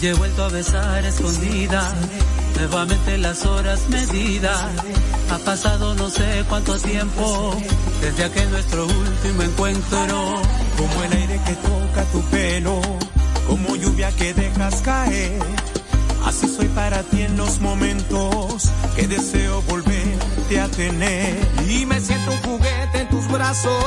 Hoy he vuelto a besar escondida, nuevamente las horas medidas. Ha pasado no sé cuánto tiempo desde aquel nuestro último encuentro. Como el aire que toca tu pelo, como lluvia que dejas caer. Así soy para ti en los momentos que deseo volverte a tener. Y me siento un juguete en tus brazos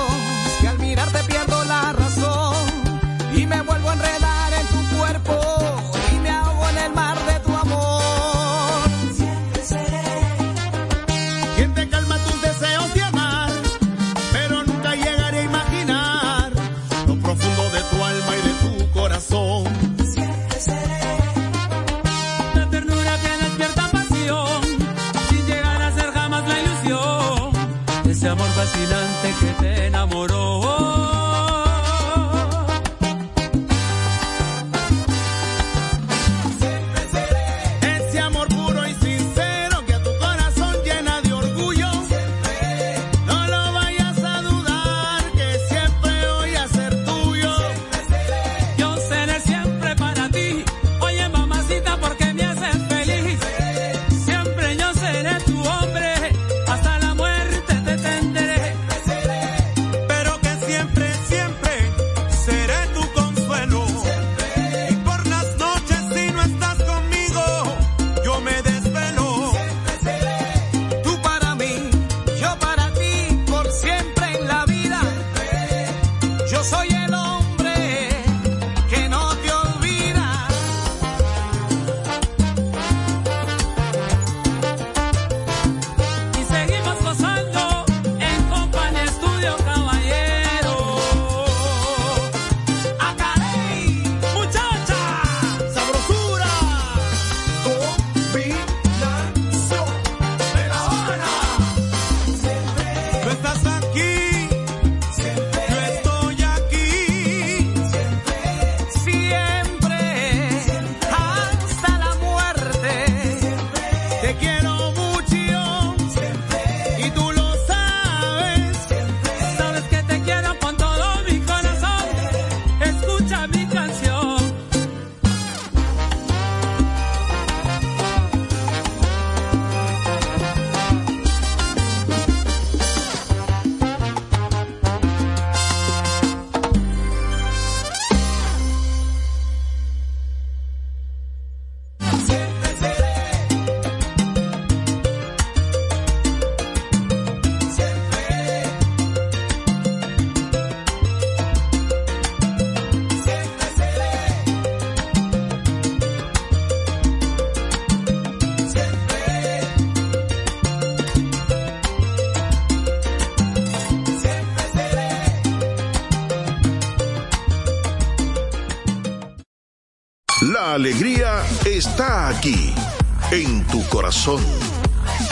son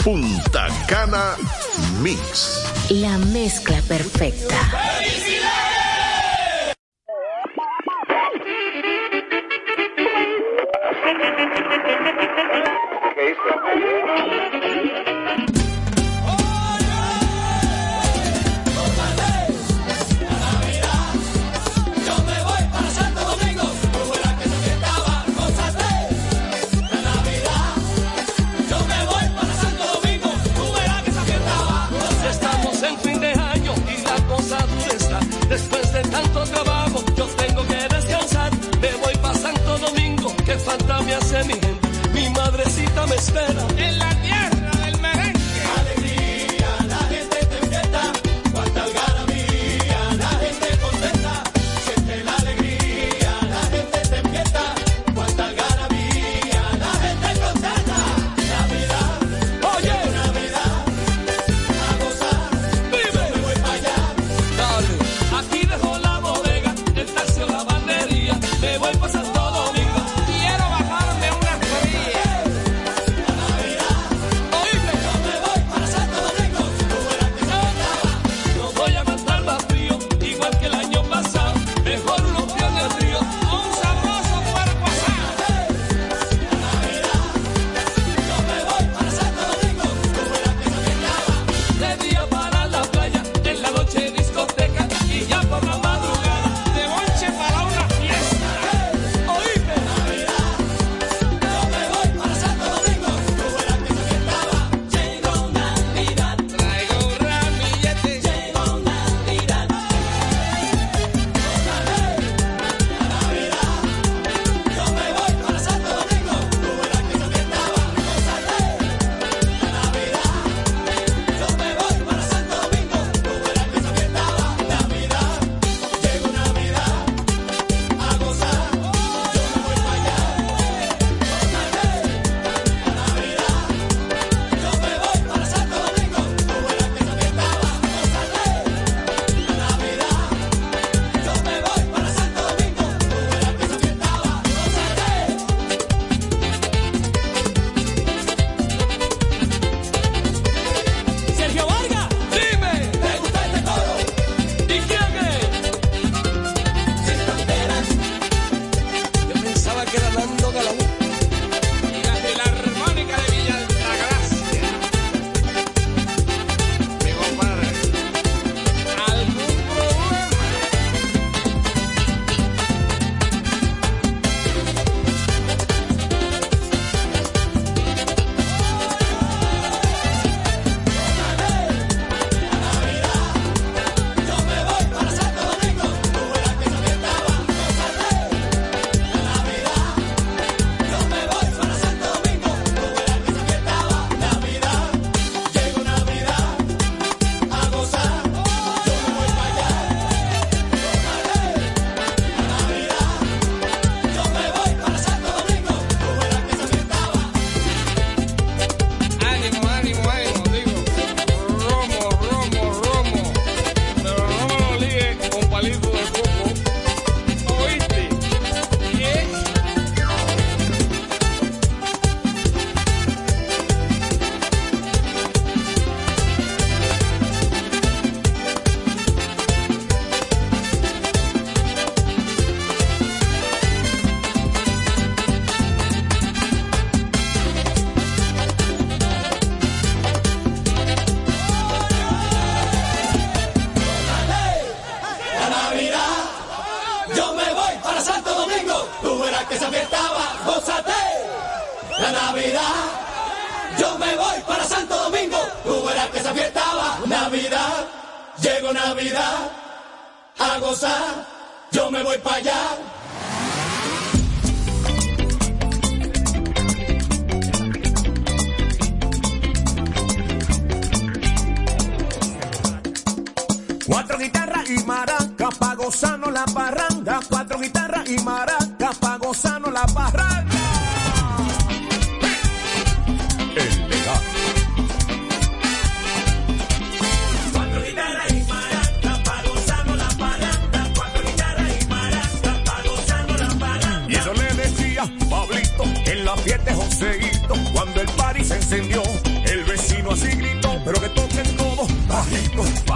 Punta Cana Mix. La mezcla perfecta.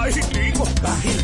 Bien bajito.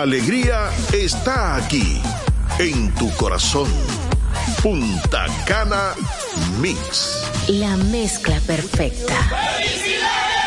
La alegría está aquí, en tu corazón. Punta Cana Mix. La mezcla perfecta. ¡Felicidades!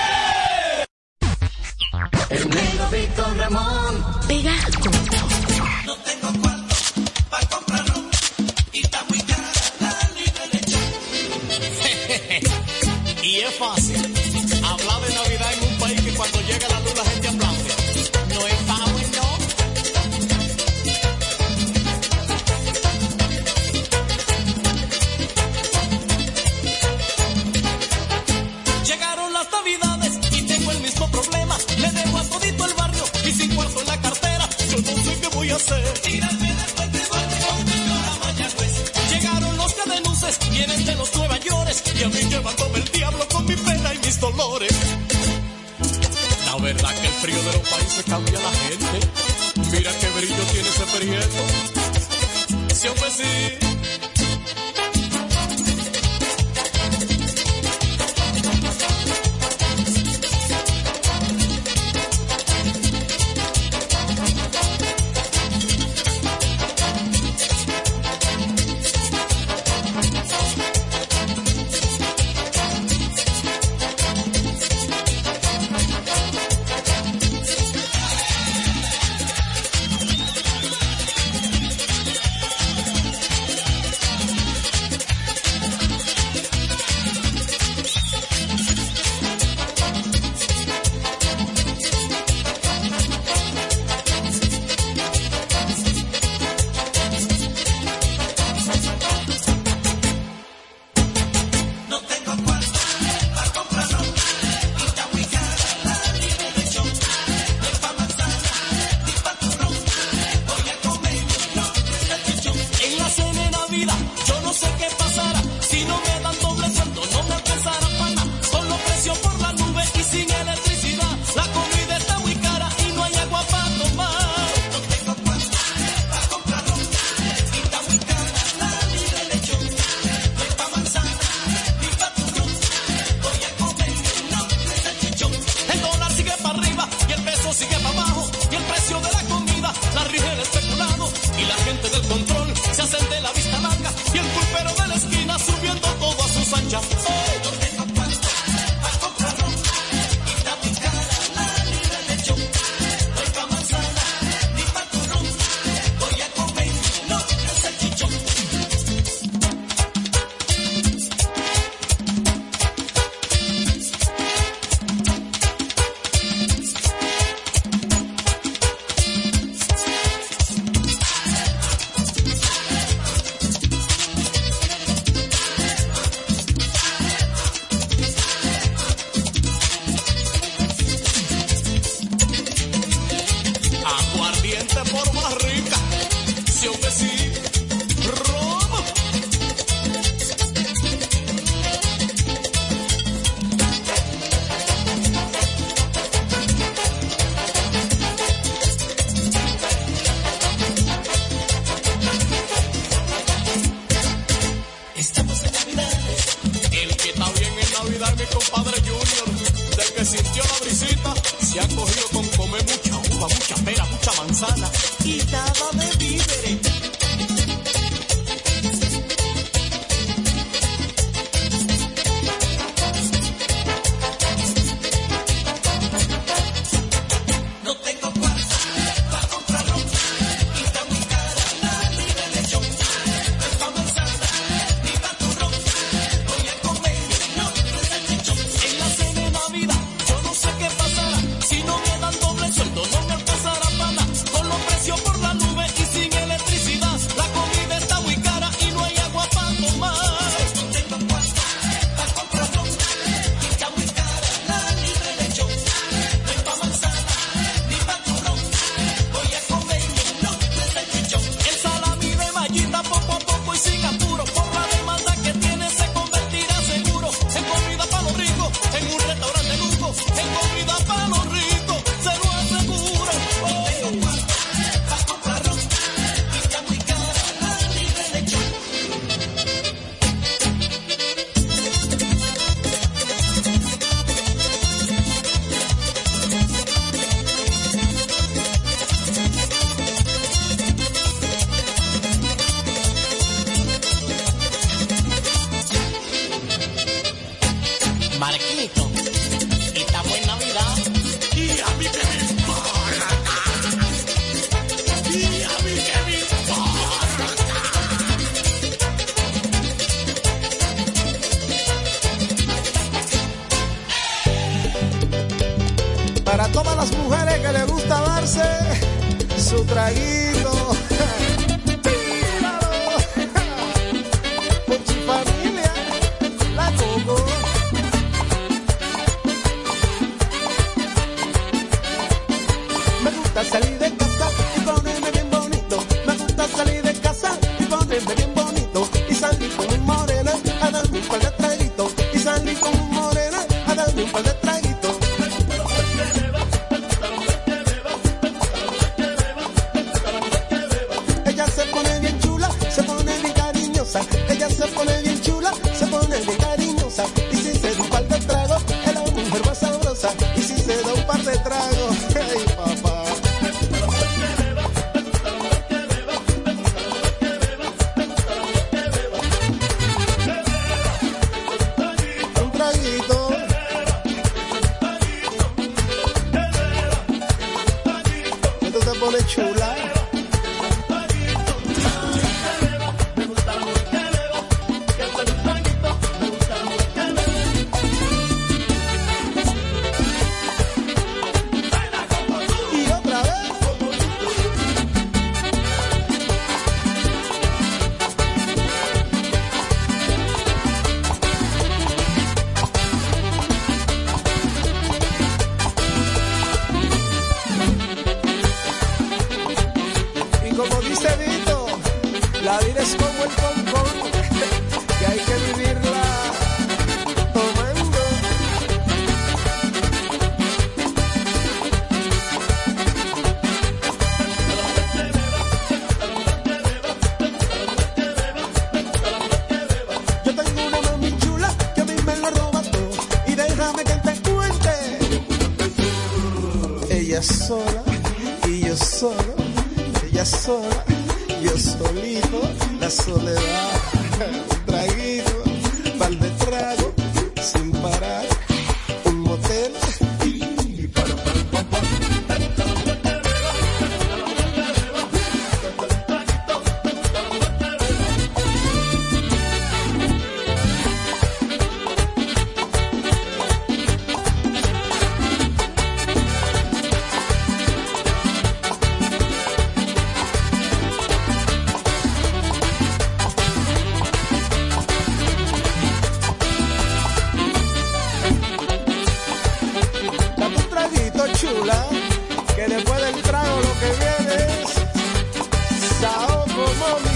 Yo fui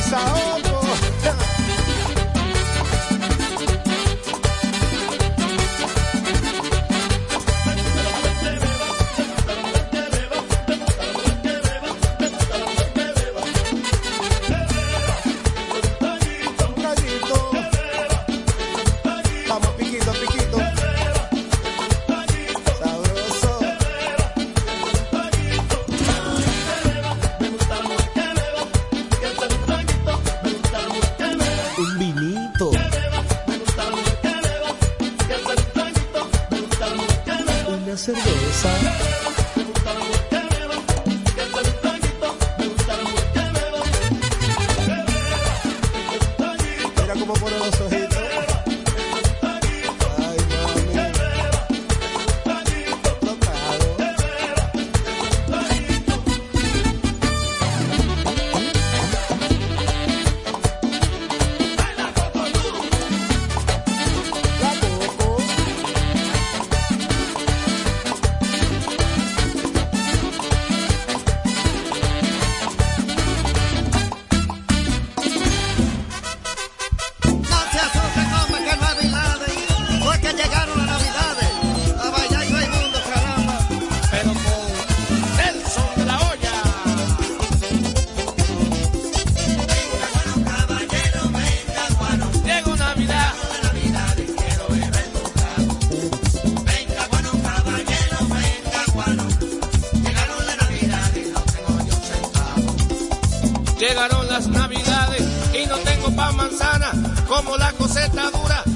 me dijo, compadre, no tengo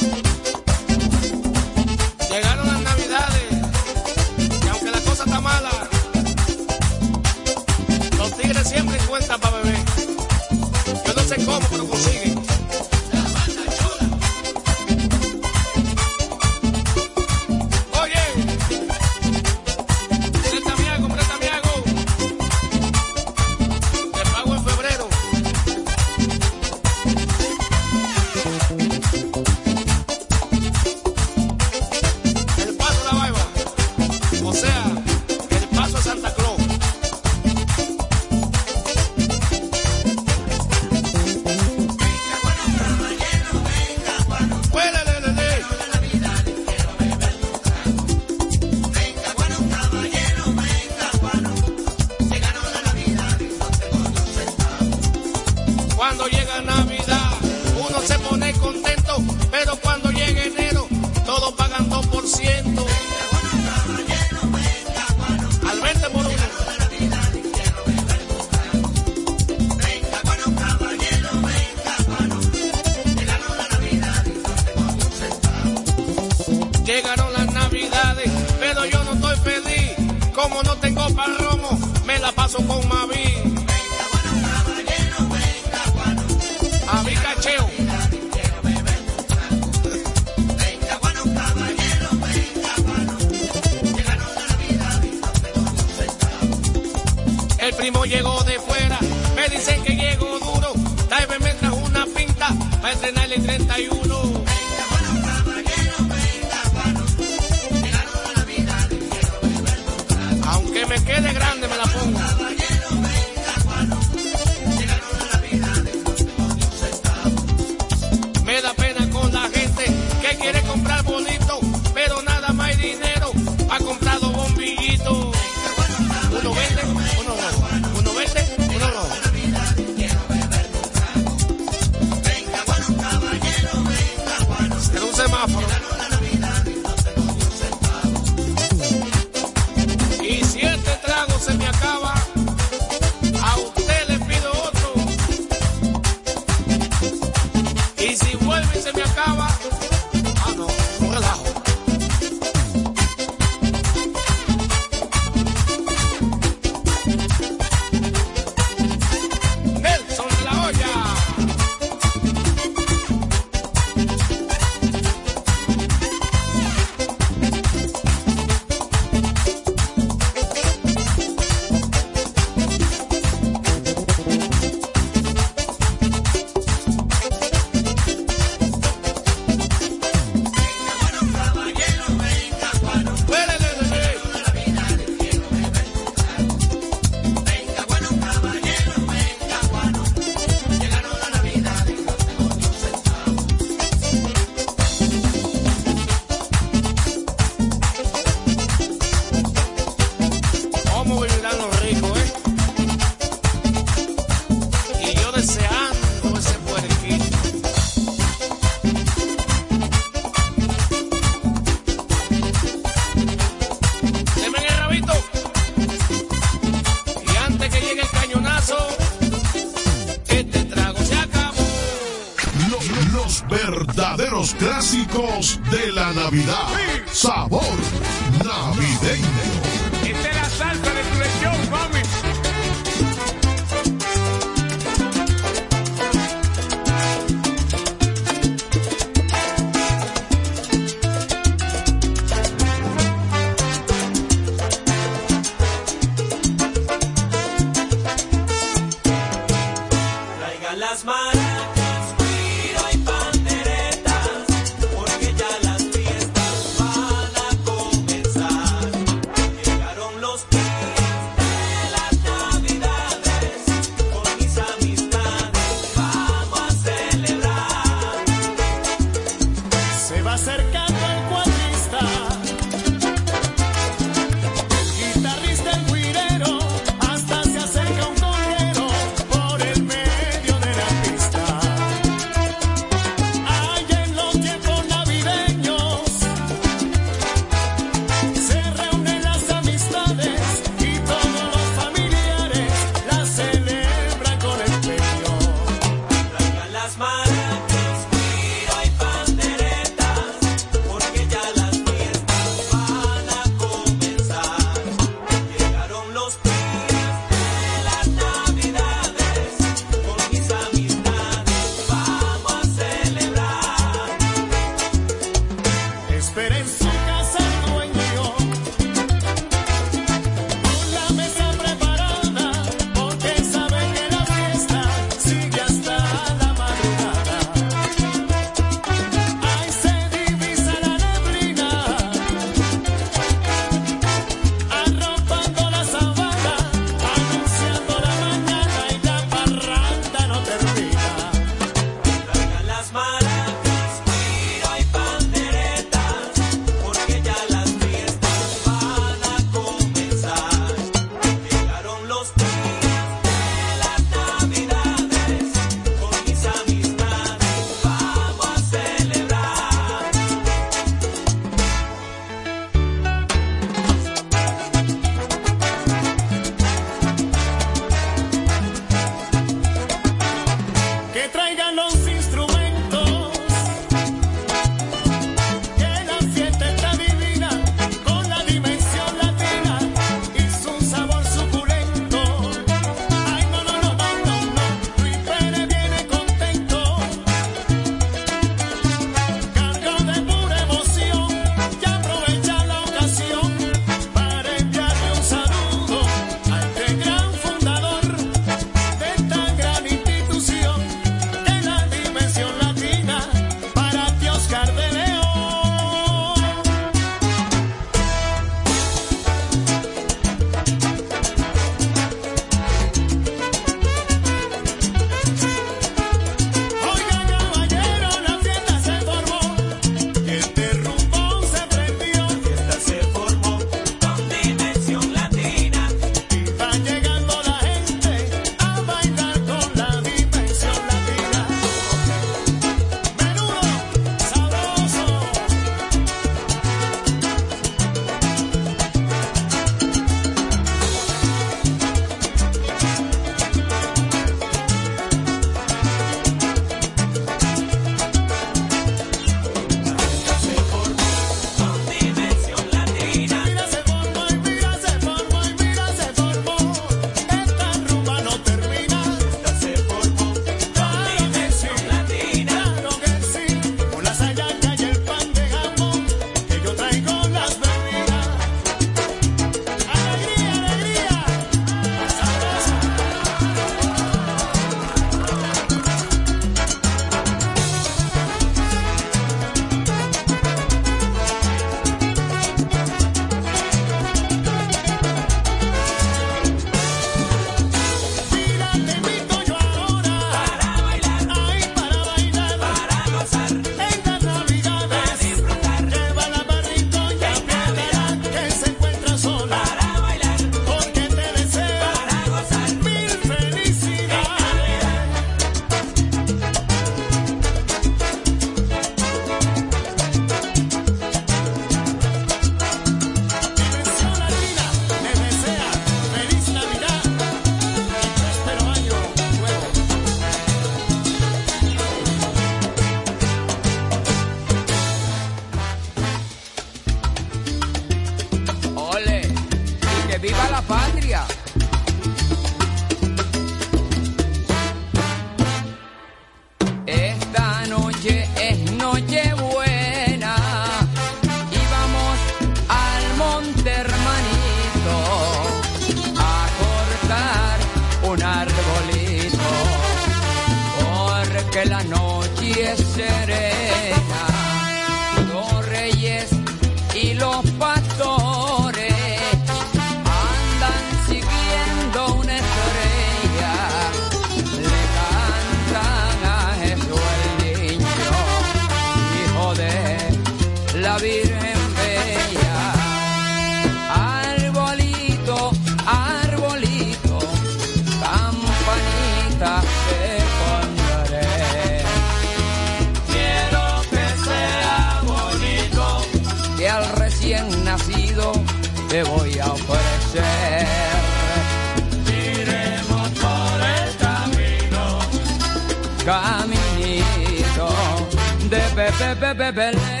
bebele.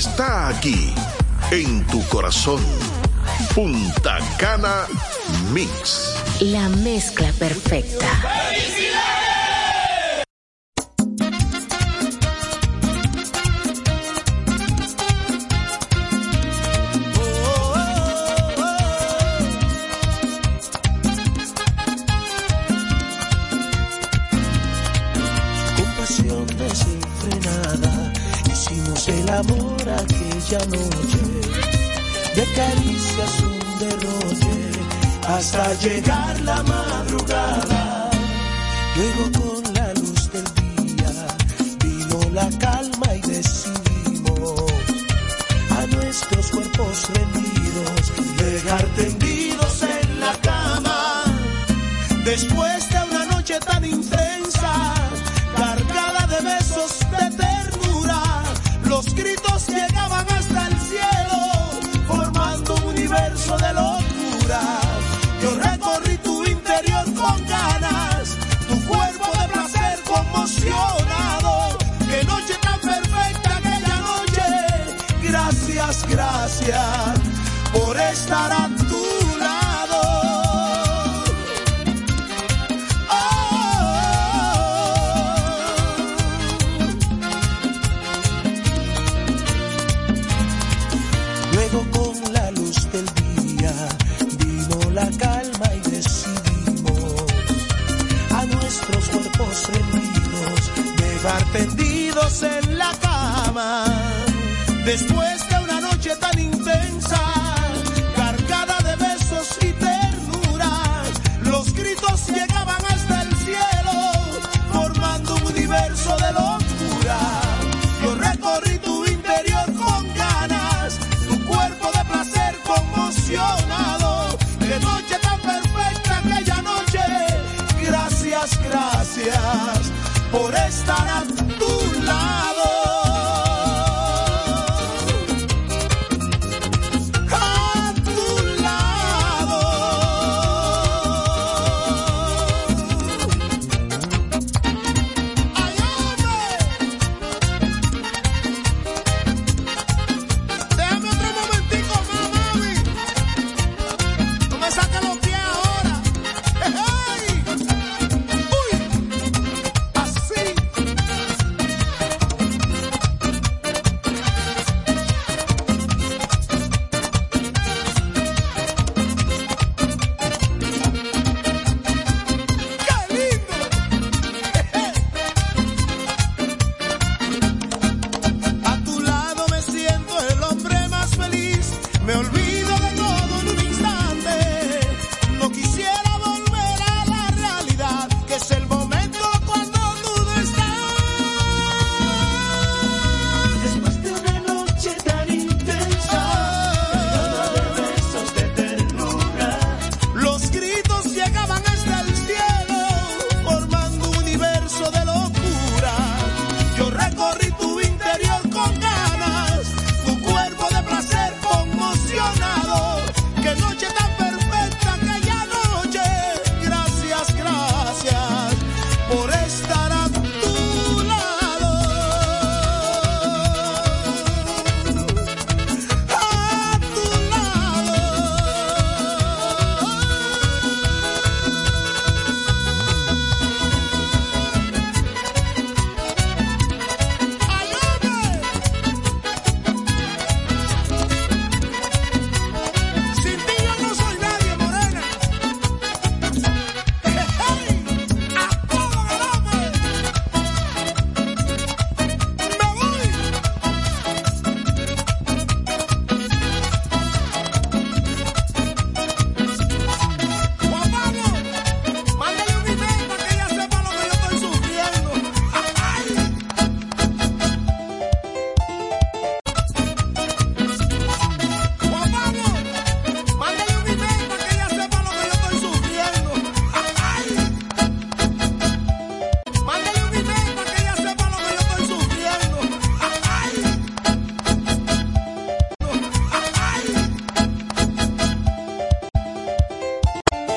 está aquí, en tu corazón. Punta Cana Mix. La mezcla perfecta. Después de una noche tan intensa, cargada de besos de ternura, los gritos llegaban hasta el cielo, formando un universo de locura. Yo recorrí tu interior con ganas, tu cuerpo de placer conmocionado. Qué noche tan perfecta aquella noche. Gracias, gracias por estar a. Después